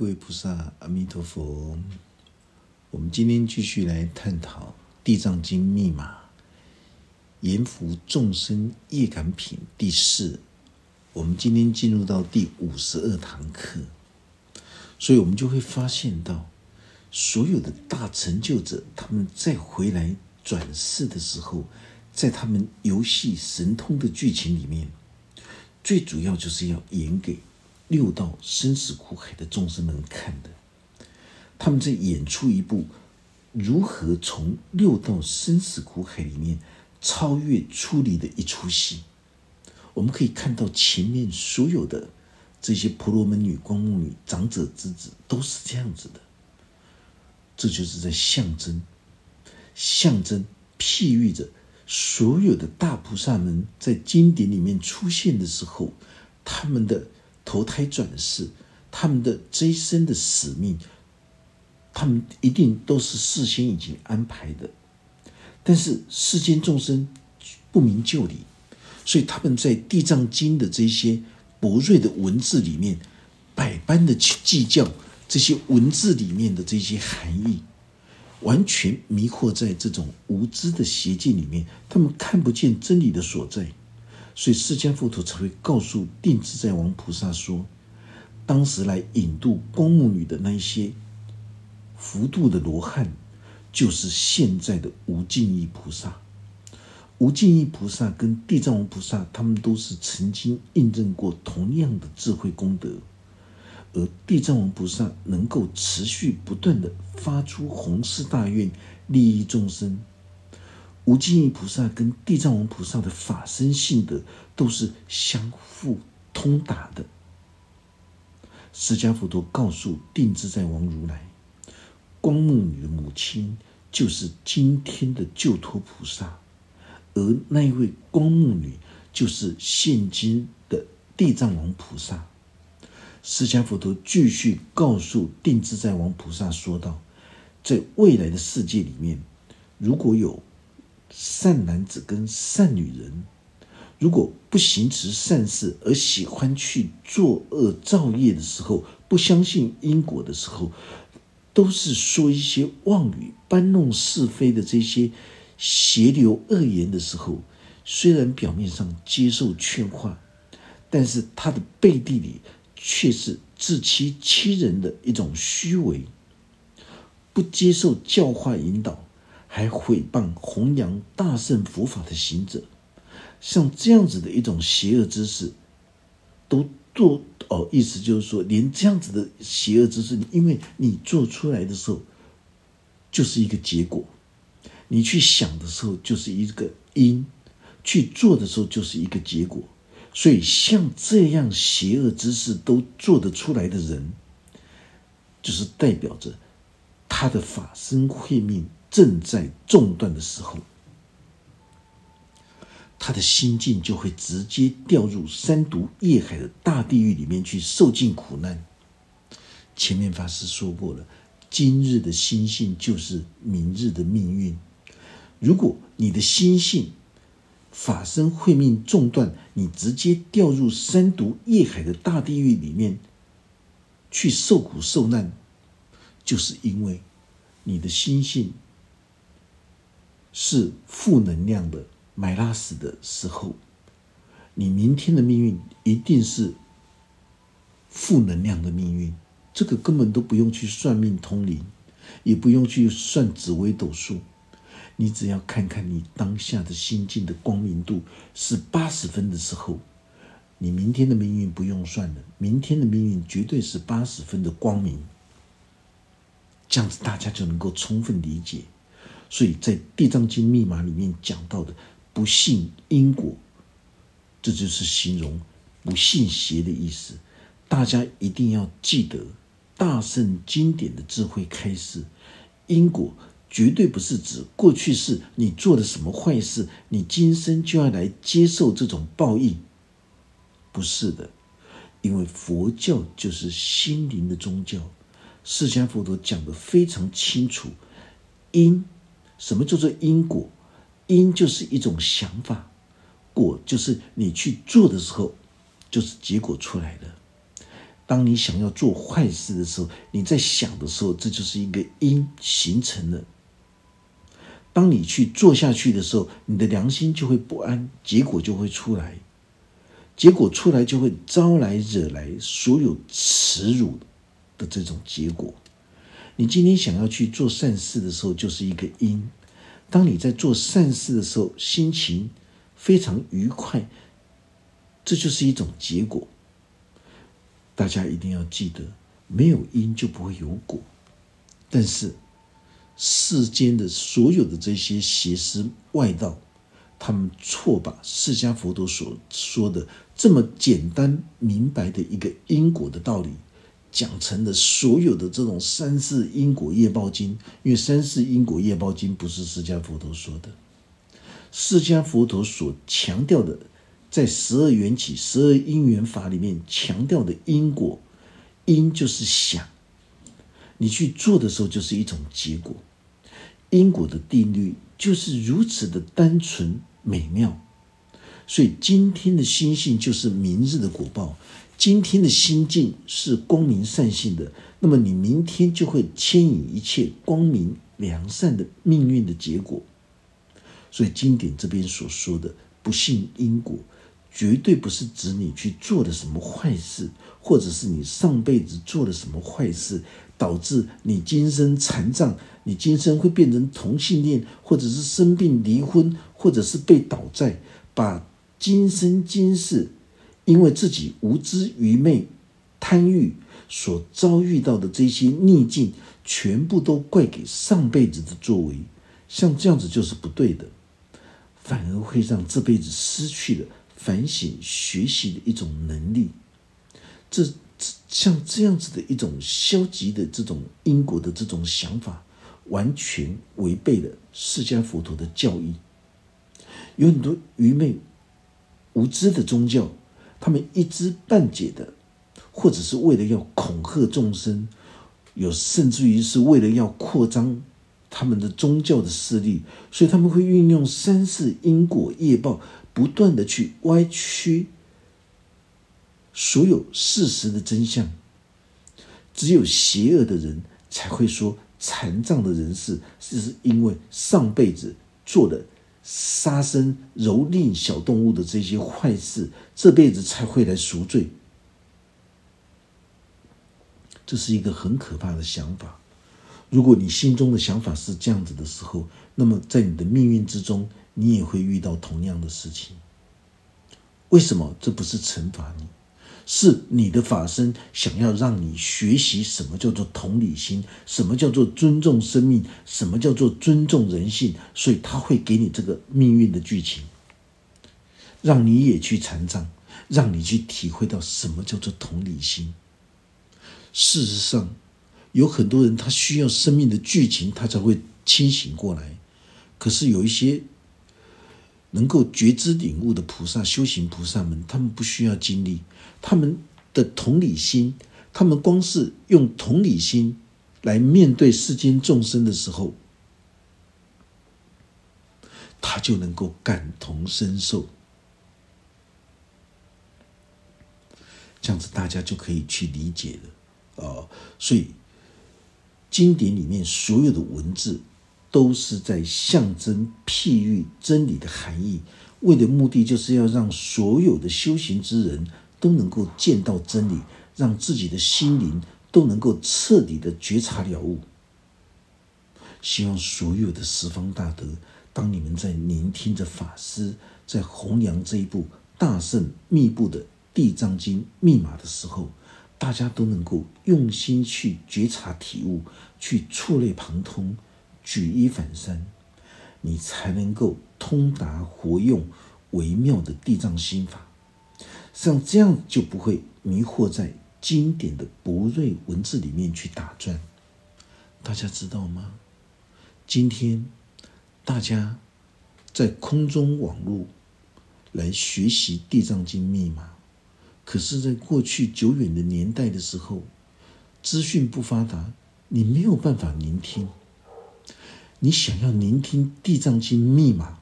各位菩萨，阿弥陀佛。我们今天继续来探讨《地藏经》密码，阎浮众生业感品第四。我们今天进入到第五十二堂课，所以我们就会发现到，所有的大成就者，他们再回来转世的时候，在他们游戏神通的剧情里面，最主要就是要演给。六道生死苦海的众生们看的，他们在演出一部如何从六道生死苦海里面超越出离的一出戏。我们可以看到前面所有的这些婆罗门女、光目女、长者之子都是这样子的，这就是在象征、象征、譬喻着所有的大菩萨们在经典里面出现的时候，他们的。投胎转世，他们的这一生的使命，他们一定都是事先已经安排的。但是世间众生不明就里，所以他们在《地藏经》的这些博瑞的文字里面，百般的去计较这些文字里面的这些含义，完全迷惑在这种无知的邪见里面，他们看不见真理的所在。所以释迦佛陀才会告诉定自在王菩萨说：“当时来引渡光目女的那一些福度的罗汉，就是现在的无尽意菩萨。无尽意菩萨跟地藏王菩萨，他们都是曾经印证过同样的智慧功德。而地藏王菩萨能够持续不断的发出弘誓大愿，利益众生。”无尽意菩萨跟地藏王菩萨的法身性德都是相互通达的。释迦佛陀告诉定自在王如来，光目女的母亲就是今天的救脱菩萨，而那一位光目女就是现今的地藏王菩萨。释迦佛陀继续告诉定自在王菩萨说道：“在未来的世界里面，如果有……”善男子跟善女人，如果不行持善事，而喜欢去作恶造业的时候，不相信因果的时候，都是说一些妄语、搬弄是非的这些邪流恶言的时候，虽然表面上接受劝化，但是他的背地里却是自欺欺人的一种虚伪，不接受教化引导。还毁谤弘扬大圣佛法的行者，像这样子的一种邪恶之事，都做哦，意思就是说，连这样子的邪恶之事，因为你做出来的时候，就是一个结果；你去想的时候，就是一个因；去做的时候，就是一个结果。所以，像这样邪恶之事都做得出来的人，就是代表着他的法身慧命。正在中断的时候，他的心境就会直接掉入三毒业海的大地狱里面去受尽苦难。前面法师说过了，今日的心性就是明日的命运。如果你的心性法身慧命中断，你直接掉入三毒业海的大地狱里面去受苦受难，就是因为你的心性。是负能量的买拉死的时候，你明天的命运一定是负能量的命运。这个根本都不用去算命通灵，也不用去算紫微斗数，你只要看看你当下的心境的光明度是八十分的时候，你明天的命运不用算了，明天的命运绝对是八十分的光明。这样子大家就能够充分理解。所以在《地藏经》密码里面讲到的不信因果，这就是形容不信邪的意思。大家一定要记得大圣经典的智慧开示：因果绝对不是指过去是你做了什么坏事，你今生就要来接受这种报应。不是的，因为佛教就是心灵的宗教，释迦佛陀讲的非常清楚，因。什么叫做因果？因就是一种想法，果就是你去做的时候，就是结果出来了。当你想要做坏事的时候，你在想的时候，这就是一个因形成了。当你去做下去的时候，你的良心就会不安，结果就会出来，结果出来就会招来惹来所有耻辱的这种结果。你今天想要去做善事的时候，就是一个因。当你在做善事的时候，心情非常愉快，这就是一种结果。大家一定要记得，没有因就不会有果。但是。世间的所有的这些邪思外道，他们错把释迦佛陀所说的这么简单明白的一个因果的道理，讲成了所有的这种三世因果业报经。因为三世因果业报经不是释迦佛陀说的，释迦佛陀所强调的，在十二缘起、十二因缘法里面强调的因果，因就是想，你去做的时候就是一种结果。因果的定律就是如此的单纯美妙，所以今天的心性就是明日的果报。今天的心境是光明善性的，那么你明天就会牵引一切光明良善的命运的结果。所以经典这边所说的不信因果，绝对不是指你去做了什么坏事，或者是你上辈子做了什么坏事。导致你今生残障，你今生会变成同性恋，或者是生病离婚，或者是被倒债，把今生今世因为自己无知愚昧、贪欲所遭遇到的这些逆境，全部都怪给上辈子的作为，像这样子就是不对的，反而会让这辈子失去了反省学习的一种能力。这这。像这样子的一种消极的这种因果的这种想法，完全违背了释迦佛陀的教义。有很多愚昧无知的宗教，他们一知半解的，或者是为了要恐吓众生，有甚至于是为了要扩张他们的宗教的势力，所以他们会运用三世因果业报，不断的去歪曲。所有事实的真相，只有邪恶的人才会说残障的人士是因为上辈子做的杀生、蹂躏小动物的这些坏事，这辈子才会来赎罪。这是一个很可怕的想法。如果你心中的想法是这样子的时候，那么在你的命运之中，你也会遇到同样的事情。为什么？这不是惩罚你。是你的法身想要让你学习什么叫做同理心，什么叫做尊重生命，什么叫做尊重人性，所以他会给你这个命运的剧情，让你也去残障，让你去体会到什么叫做同理心。事实上，有很多人他需要生命的剧情，他才会清醒过来。可是有一些能够觉知领悟的菩萨、修行菩萨们，他们不需要经历。他们的同理心，他们光是用同理心来面对世间众生的时候，他就能够感同身受。这样子，大家就可以去理解了啊。所以，经典里面所有的文字，都是在象征譬喻真理的含义，为的目的就是要让所有的修行之人。都能够见到真理，让自己的心灵都能够彻底的觉察了悟。希望所有的十方大德，当你们在聆听着法师在弘扬这一部大圣密布的《地藏经》密码的时候，大家都能够用心去觉察体悟，去触类旁通，举一反三，你才能够通达活用微妙的地藏心法。像这样就不会迷惑在经典的博瑞文字里面去打转，大家知道吗？今天大家在空中网络来学习《地藏经》密码，可是，在过去久远的年代的时候，资讯不发达，你没有办法聆听。你想要聆听《地藏经》密码，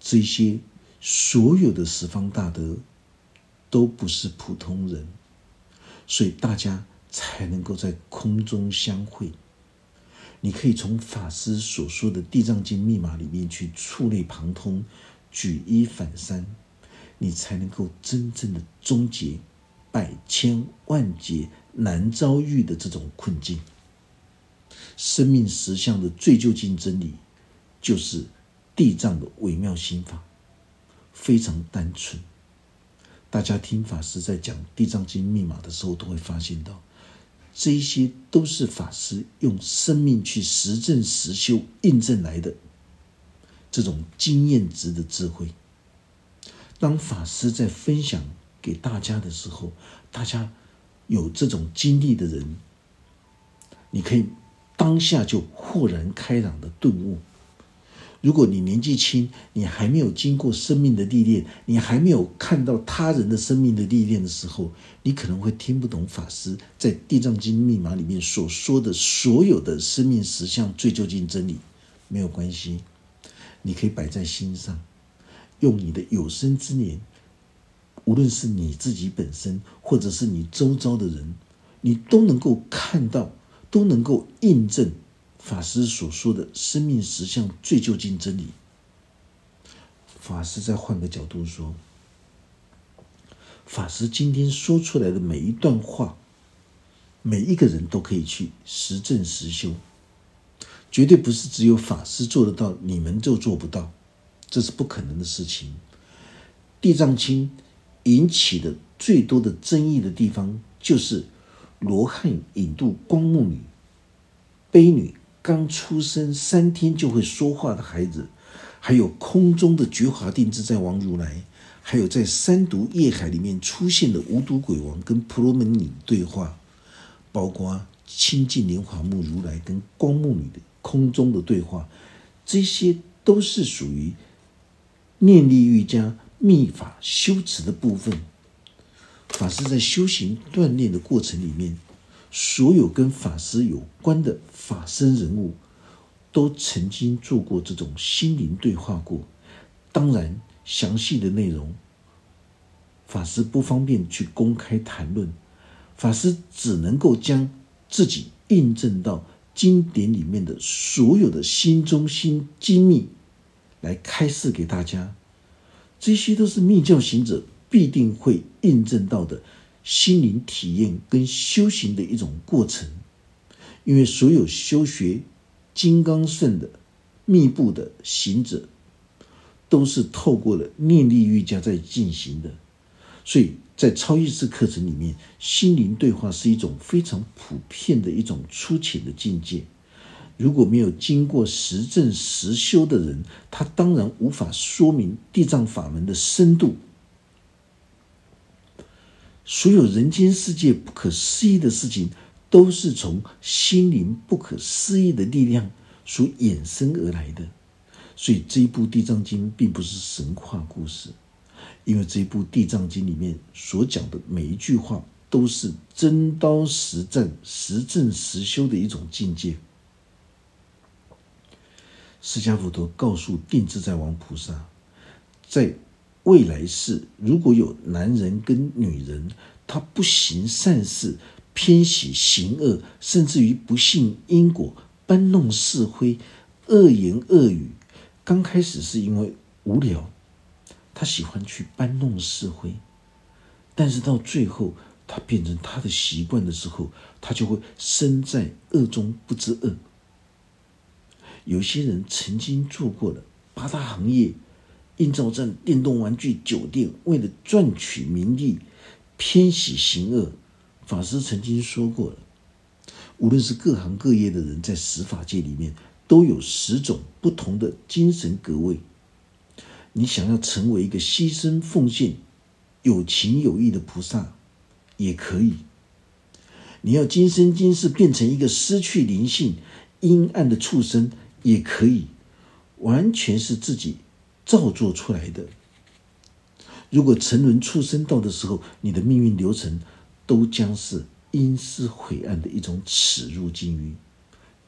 这些。所有的十方大德都不是普通人，所以大家才能够在空中相会。你可以从法师所说的《地藏经》密码里面去触类旁通，举一反三，你才能够真正的终结百千万劫难遭遇的这种困境。生命实相的最究竟真理，就是地藏的微妙心法，非常单纯。大家听法师在讲《地藏经》密码的时候，都会发现到。这一些都是法师用生命去实证实修印证来的这种经验值的智慧。当法师在分享给大家的时候，大家有这种经历的人，你可以当下就豁然开朗的顿悟。如果你年纪轻，你还没有经过生命的历练，你还没有看到他人的生命的历练的时候，你可能会听不懂法师在《地藏经》密码里面所说的所有的生命实相最究竟真理。没有关系，你可以摆在心上，用你的有生之年，无论是你自己本身，或者是你周遭的人，你都能够看到，都能够印证。法师所说的生命实相最究竟真理，法师再换个角度说，法师今天说出来的每一段话，每一个人都可以去实证实修，绝对不是只有法师做得到，你们就做不到，这是不可能的事情。地藏经引起的最多的争议的地方，就是罗汉引渡光目女、悲女。刚出生三天就会说话的孩子，还有空中的觉华定自在王如来，还有在三毒夜海里面出现的无毒鬼王跟婆罗门女对话，包括清净莲华目如来跟光目女的空中的对话，这些都是属于念力瑜伽密法修持的部分。法师在修行锻炼的过程里面。所有跟法师有关的法身人物，都曾经做过这种心灵对话过。当然，详细的内容，法师不方便去公开谈论。法师只能够将自己印证到经典里面的所有的心中心机密，来开示给大家。这些都是密教行者必定会印证到的。心灵体验跟修行的一种过程，因为所有修学金刚圣的密布的行者，都是透过了念力瑜伽在进行的，所以在超意识课程里面，心灵对话是一种非常普遍的一种粗浅的境界。如果没有经过实证实修的人，他当然无法说明地藏法门的深度。所有人间世界不可思议的事情，都是从心灵不可思议的力量所衍生而来的。所以这一部《地藏经》并不是神话故事，因为这一部《地藏经》里面所讲的每一句话，都是真刀实战、实证实修的一种境界。释迦佛陀告诉定自在王菩萨，在。未来世，如果有男人跟女人，他不行善事，偏喜行恶，甚至于不信因果，搬弄是非，恶言恶语。刚开始是因为无聊，他喜欢去搬弄是非，但是到最后，他变成他的习惯的时候，他就会身在恶中不知恶。有些人曾经做过了八大行业。印造站、电动玩具酒店，为了赚取名利，偏喜行恶。法师曾经说过了，无论是各行各业的人，在十法界里面，都有十种不同的精神格位。你想要成为一个牺牲奉献、有情有义的菩萨，也可以；你要今生今世变成一个失去灵性、阴暗的畜生，也可以。完全是自己。造作出来的。如果沉沦出生道的时候，你的命运流程都将是阴湿晦暗的一种耻辱境遇，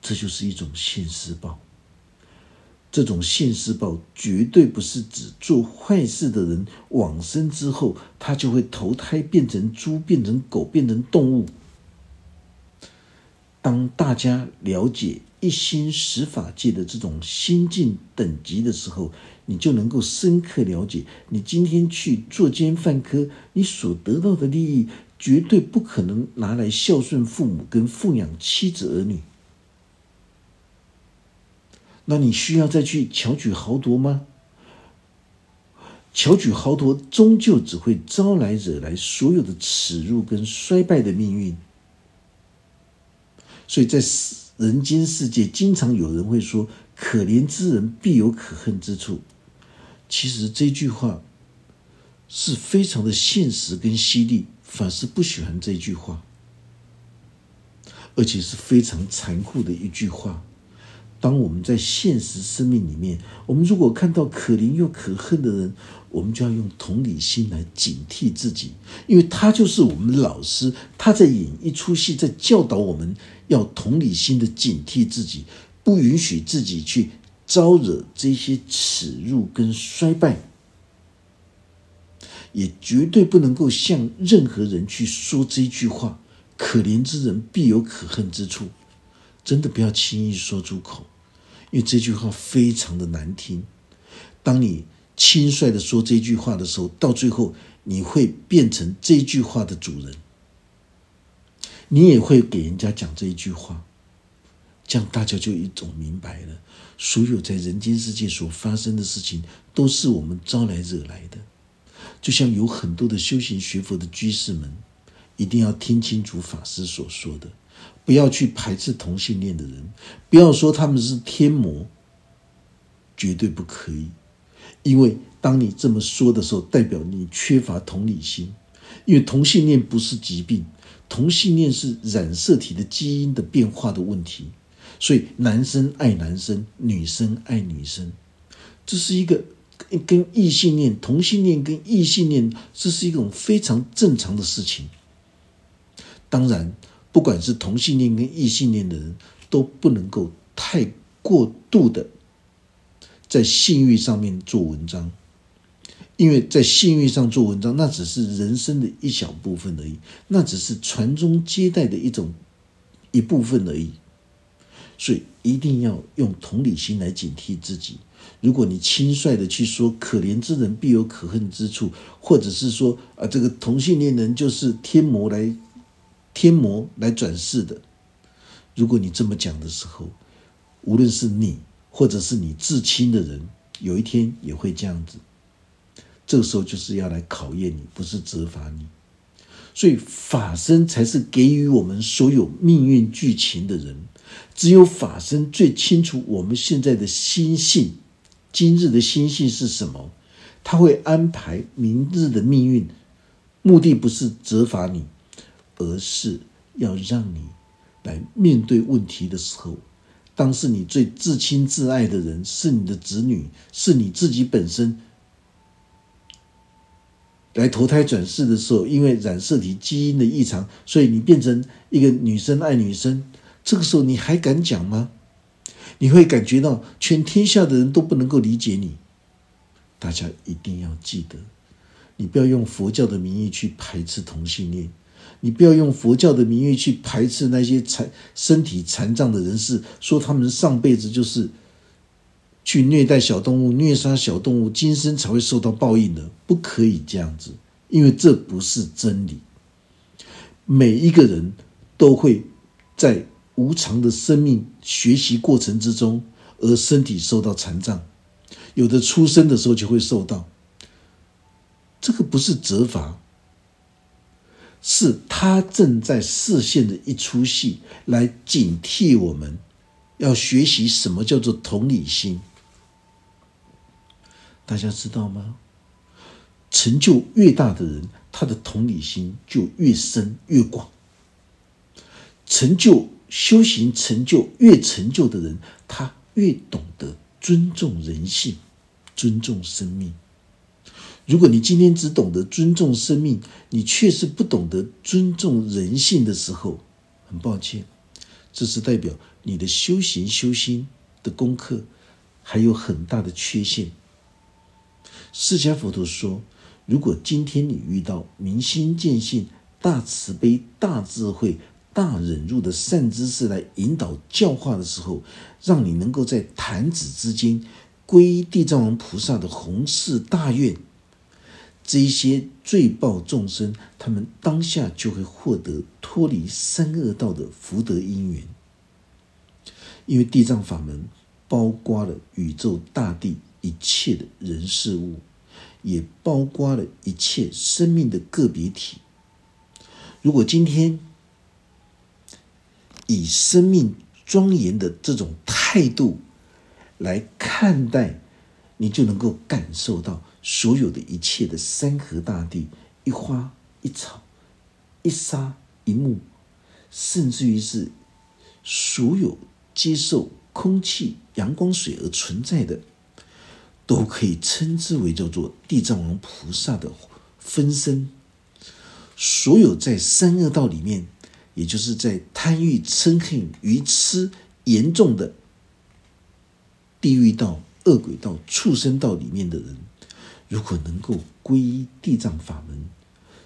这就是一种现世报。这种现世报绝对不是指做坏事的人往生之后，他就会投胎变成猪、变成狗、变成动物。当大家了解一心十法界的这种心境等级的时候，你就能够深刻了解，你今天去作奸犯科，你所得到的利益绝对不可能拿来孝顺父母跟奉养妻子儿女。那你需要再去巧取豪夺吗？巧取豪夺终究只会招来惹来所有的耻辱跟衰败的命运。所以在人间世界，经常有人会说：“可怜之人必有可恨之处。”其实这句话是非常的现实跟犀利，法师不喜欢这句话，而且是非常残酷的一句话。当我们在现实生命里面，我们如果看到可怜又可恨的人，我们就要用同理心来警惕自己，因为他就是我们的老师，他在演一出戏，在教导我们要同理心的警惕自己，不允许自己去。招惹这些耻辱跟衰败，也绝对不能够向任何人去说这句话。可怜之人必有可恨之处，真的不要轻易说出口，因为这句话非常的难听。当你轻率的说这句话的时候，到最后你会变成这句话的主人，你也会给人家讲这一句话。这样大家就一种明白了，所有在人间世界所发生的事情，都是我们招来惹来的。就像有很多的修行学佛的居士们，一定要听清楚法师所说的，不要去排斥同性恋的人，不要说他们是天魔，绝对不可以。因为当你这么说的时候，代表你缺乏同理心。因为同性恋不是疾病，同性恋是染色体的基因的变化的问题。所以，男生爱男生，女生爱女生，这是一个跟异性恋、同性恋跟异性恋，这是一种非常正常的事情。当然，不管是同性恋跟异性恋的人，都不能够太过度的在性欲上面做文章，因为在性欲上做文章，那只是人生的一小部分而已，那只是传宗接代的一种一部分而已。所以一定要用同理心来警惕自己。如果你轻率的去说“可怜之人必有可恨之处”，或者是说啊，这个同性恋人就是天魔来天魔来转世的，如果你这么讲的时候，无论是你或者是你至亲的人，有一天也会这样子。这个时候就是要来考验你，不是责罚你。所以法身才是给予我们所有命运剧情的人。只有法身最清楚我们现在的心性，今日的心性是什么？他会安排明日的命运，目的不是责罚你，而是要让你来面对问题的时候，当是你最至亲至爱的人，是你的子女，是你自己本身，来投胎转世的时候，因为染色体基因的异常，所以你变成一个女生爱女生。这个时候你还敢讲吗？你会感觉到全天下的人都不能够理解你。大家一定要记得，你不要用佛教的名义去排斥同性恋，你不要用佛教的名义去排斥那些残身体残障的人士，说他们上辈子就是去虐待小动物、虐杀小动物，今生才会受到报应的。不可以这样子，因为这不是真理。每一个人都会在。无常的生命学习过程之中，而身体受到残障，有的出生的时候就会受到。这个不是责罚，是他正在视线的一出戏，来警惕我们，要学习什么叫做同理心。大家知道吗？成就越大的人，他的同理心就越深越广。成就。修行成就越成就的人，他越懂得尊重人性，尊重生命。如果你今天只懂得尊重生命，你却是不懂得尊重人性的时候，很抱歉，这是代表你的修行修心的功课还有很大的缺陷。释迦佛陀说：“如果今天你遇到明心见性、大慈悲、大智慧、大忍辱的善知识来引导教化的时候，让你能够在弹指之间皈依地藏王菩萨的弘誓大愿，这一些罪报众生，他们当下就会获得脱离三恶道的福德因缘。因为地藏法门包括了宇宙大地。”一切的人事物，也包括了一切生命的个别体。如果今天以生命庄严的这种态度来看待，你就能够感受到所有的一切的山河大地、一花一草、一沙一木，甚至于是所有接受空气、阳光、水而存在的。都可以称之为叫做地藏王菩萨的分身。所有在三恶道里面，也就是在贪欲、嗔恨、愚痴严重的地狱道、恶鬼道、畜生道里面的人，如果能够皈依地藏法门，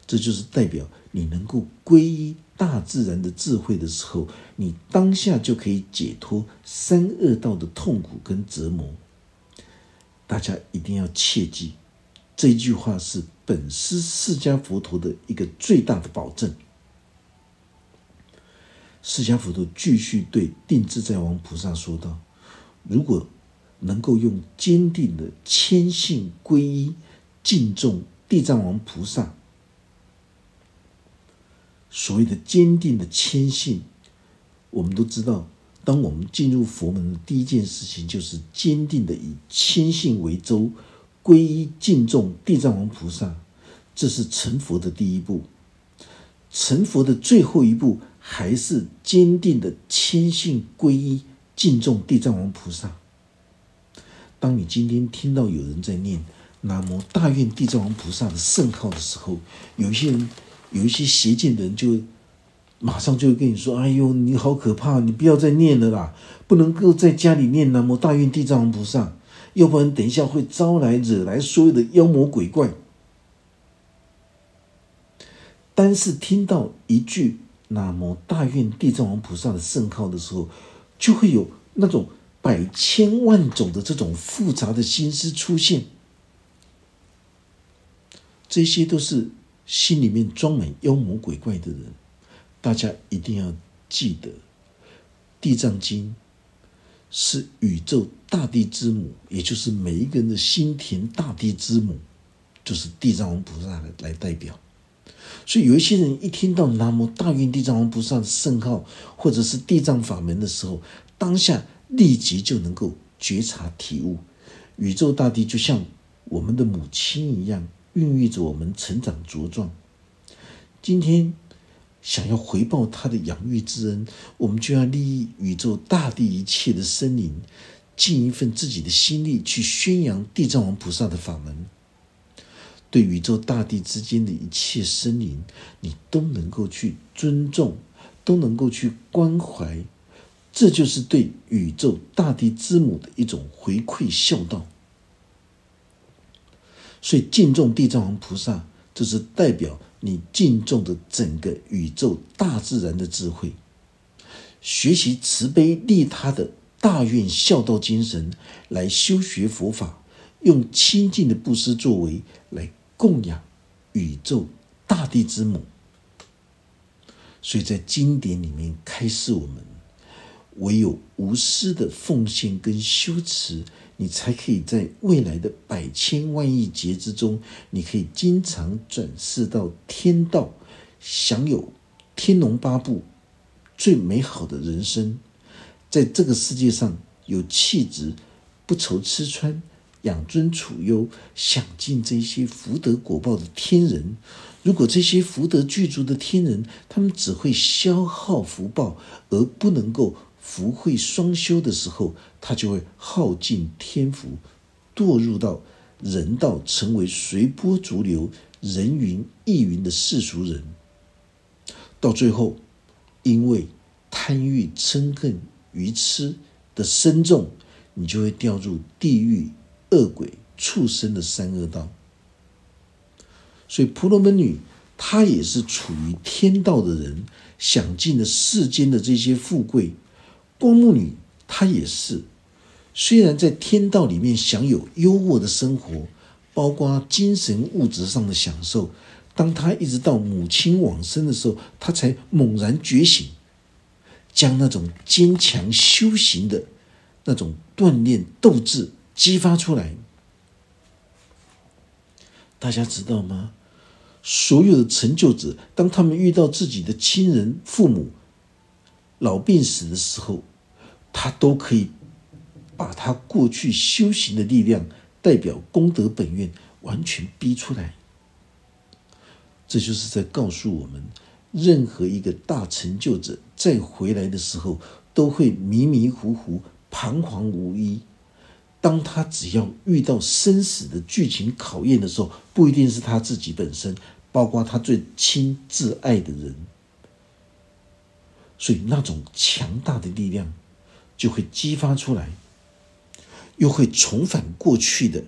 这就是代表你能够皈依大自然的智慧的时候，你当下就可以解脱三恶道的痛苦跟折磨。大家一定要切记，这句话是本师释迦佛陀的一个最大的保证。释迦佛陀继续对定自在王菩萨说道：“如果能够用坚定的谦信皈依、敬重地藏王菩萨，所谓的坚定的谦信，我们都知道。”当我们进入佛门的第一件事情，就是坚定的以谦信为舟，皈依敬重地藏王菩萨，这是成佛的第一步。成佛的最后一步，还是坚定的谦信皈依敬重地藏王菩萨。当你今天听到有人在念南无大愿地藏王菩萨的圣号的时候，有一些人，有一些邪见的人就。马上就会跟你说：“哎呦，你好可怕！你不要再念了啦，不能够在家里念南无大愿地藏王菩萨，要不然等一下会招来惹来所有的妖魔鬼怪。”单是听到一句那么大愿地藏王菩萨的圣号的时候，就会有那种百千万种的这种复杂的心思出现，这些都是心里面装满妖魔鬼怪的人。大家一定要记得，《地藏经》是宇宙大地之母，也就是每一个人的心田大地之母，就是地藏王菩萨来来代表。所以有一些人一听到南无大愿地藏王菩萨的圣号，或者是地藏法门的时候，当下立即就能够觉察体悟，宇宙大地就像我们的母亲一样，孕育着我们成长茁壮。今天。想要回报他的养育之恩，我们就要利益宇宙大地一切的生灵，尽一份自己的心力去宣扬地藏王菩萨的法门。对宇宙大地之间的一切生灵，你都能够去尊重，都能够去关怀，这就是对宇宙大地之母的一种回馈孝道。所以敬重地藏王菩萨，这是代表。你敬重的整个宇宙大自然的智慧，学习慈悲利他的大愿孝道精神，来修学佛法，用清净的布施作为来供养宇宙大地之母。所以在经典里面开示我们，唯有无私的奉献跟修持。你才可以在未来的百千万亿劫之中，你可以经常转世到天道，享有天龙八部最美好的人生，在这个世界上有气质，不愁吃穿，养尊处优，享尽这些福德果报的天人。如果这些福德具足的天人，他们只会消耗福报，而不能够。福慧双修的时候，他就会耗尽天福，堕入到人道，成为随波逐流、人云亦云的世俗人。到最后，因为贪欲、嗔恨、愚痴的深重，你就会掉入地狱、恶鬼、畜生的三恶道。所以婆罗门女她也是处于天道的人，享尽了世间的这些富贵；光目女她也是，虽然在天道里面享有优渥的生活，包括精神物质上的享受。当她一直到母亲往生的时候，她才猛然觉醒，将那种坚强修行的。那种锻炼斗志激发出来，大家知道吗？所有的成就者，当他们遇到自己的亲人、父母老病死的时候，他都可以把他过去修行的力量，代表功德本愿，完全逼出来。这就是在告诉我们，任何一个大成就者再回来的时候，都会迷迷糊糊。彷徨无依。当他只要遇到生死的剧情考验的时候，不一定是他自己本身，包括他最亲挚爱的人，所以那种强大的力量就会激发出来，又会重返过去的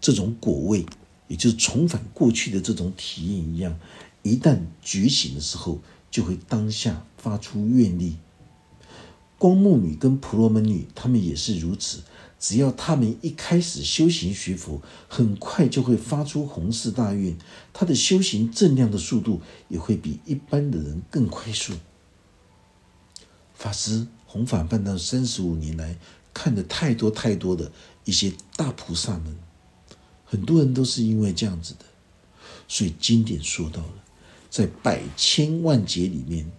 这种果位，也就是重返过去的这种体验一样。一旦觉醒的时候，就会当下发出愿力。光目女跟婆罗门女，她们也是如此。只要他们一开始修行学佛，很快就会发出弘誓大愿，他的修行正量的速度也会比一般的人更快速。法师弘法办道三十五年来，看的太多太多的一些大菩萨们，很多人都是因为这样子的。所以经典说到了，在百千万劫里面。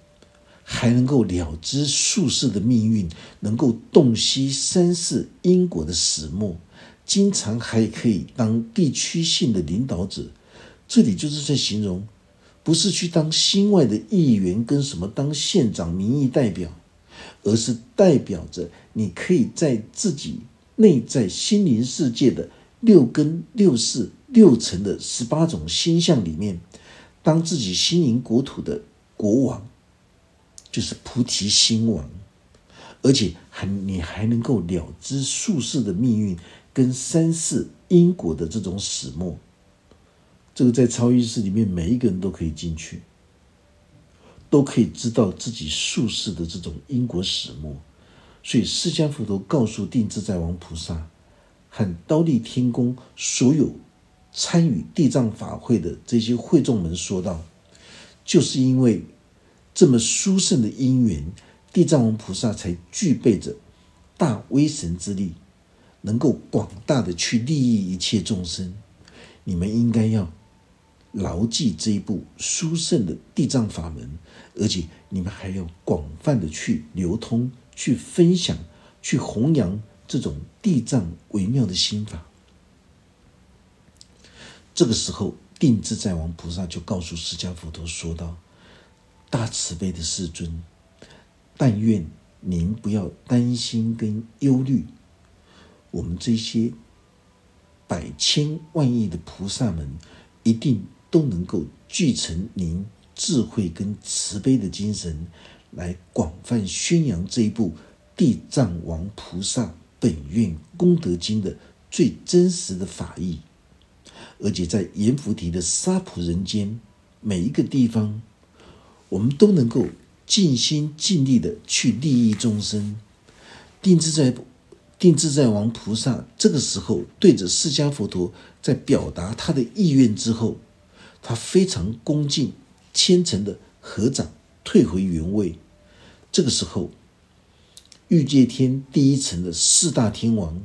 还能够了知术士的命运，能够洞悉三世因果的始末，经常还可以当地区性的领导者。这里就是在形容，不是去当心外的议员跟什么当县长民意代表，而是代表着你可以在自己内在心灵世界的六根、六识、六层的十八种心象里面，当自己心灵国土的国王。就是菩提心王，而且还你还能够了知术士的命运跟三世因果的这种始末，这个在超意识里面每一个人都可以进去，都可以知道自己术士的这种因果始末。所以释迦佛陀告诉定自在王菩萨和刀立天宫所有参与地藏法会的这些会众们说道，就是因为。这么殊胜的因缘，地藏王菩萨才具备着大威神之力，能够广大的去利益一切众生。你们应该要牢记这一部殊胜的地藏法门，而且你们还要广泛的去流通、去分享、去弘扬这种地藏微妙的心法。这个时候，定自在王菩萨就告诉释迦佛陀说道。大慈悲的世尊，但愿您不要担心跟忧虑，我们这些百千万亿的菩萨们，一定都能够继承您智慧跟慈悲的精神，来广泛宣扬这一部《地藏王菩萨本愿功德经》的最真实的法义，而且在阎浮提的沙普人间每一个地方。我们都能够尽心尽力的去利益众生。定自在定自在王菩萨这个时候对着释迦佛陀在表达他的意愿之后，他非常恭敬虔诚的合掌退回原位。这个时候，欲界天第一层的四大天王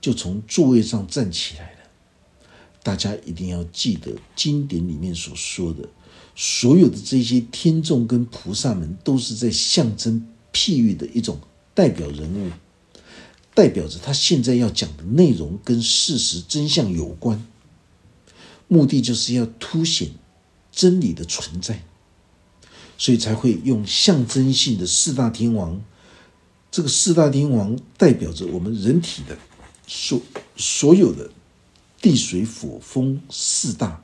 就从座位上站起来了。大家一定要记得经典里面所说的。所有的这些天众跟菩萨们，都是在象征譬喻的一种代表人物，代表着他现在要讲的内容跟事实真相有关，目的就是要凸显真理的存在，所以才会用象征性的四大天王。这个四大天王代表着我们人体的所所有的地水火风四大。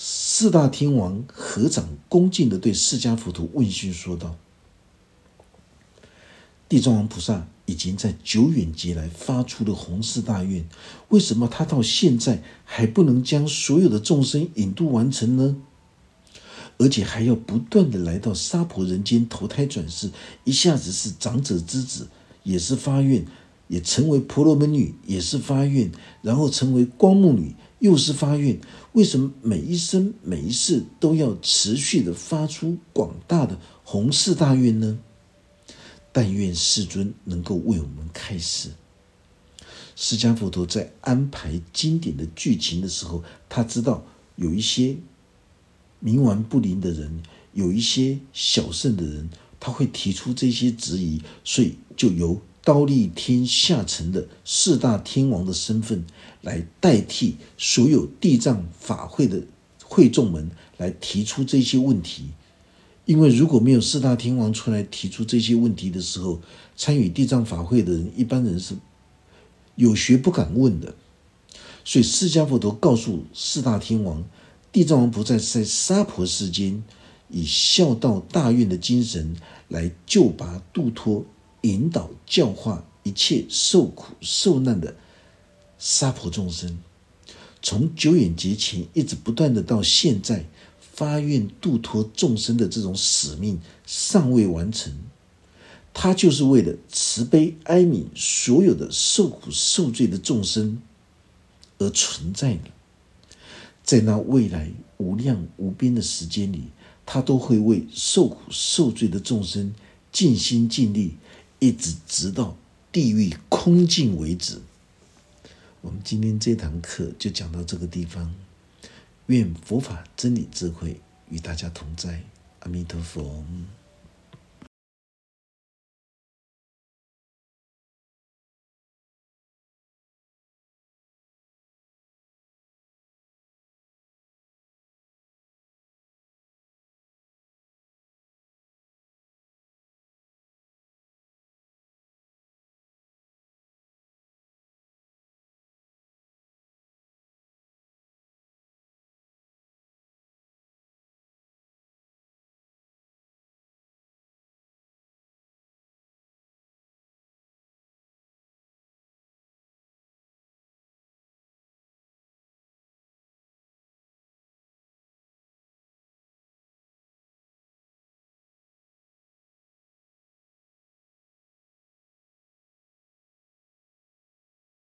四大天王合掌恭敬的对释迦佛陀问讯说道：“地藏王菩萨，已经在久远劫来发出了弘誓大愿，为什么他到现在还不能将所有的众生引渡完成呢？而且还要不断的来到娑婆人间投胎转世，一下子是长者之子，也是发愿，也成为婆罗门女，也是发愿，然后成为光目女，又是发愿。为什么每一生每一世都要持续的发出广大的弘誓大愿呢？但愿世尊能够为我们开示。释迦佛陀在安排经典的剧情的时候，他知道有一些。冥顽不灵的人，有一些小圣的人，他会提出这些质疑，所以就由高丽天下沉的四大天王的身份来代替所有地藏法会的会众们来提出这些问题。因为如果没有四大天王出来提出这些问题的时候，参与地藏法会的人一般人是有学不敢问的。所以释迦佛陀告诉四大天王。地藏王菩萨在娑婆世间，以孝道大愿的精神来救拔度脱、引导教化一切受苦受难的娑婆众生，从久远劫前一直不断的到现在，发愿度脱众生的这种使命尚未完成，他就是为了慈悲哀悯所有的受苦受罪的众生而存在的。在那未来无量无边的时间里，他都会为受苦受罪的众生尽心尽力，一直直到地狱空尽为止。我们今天这堂课就讲到这个地方。愿佛法真理智慧与大家同在，阿弥陀佛。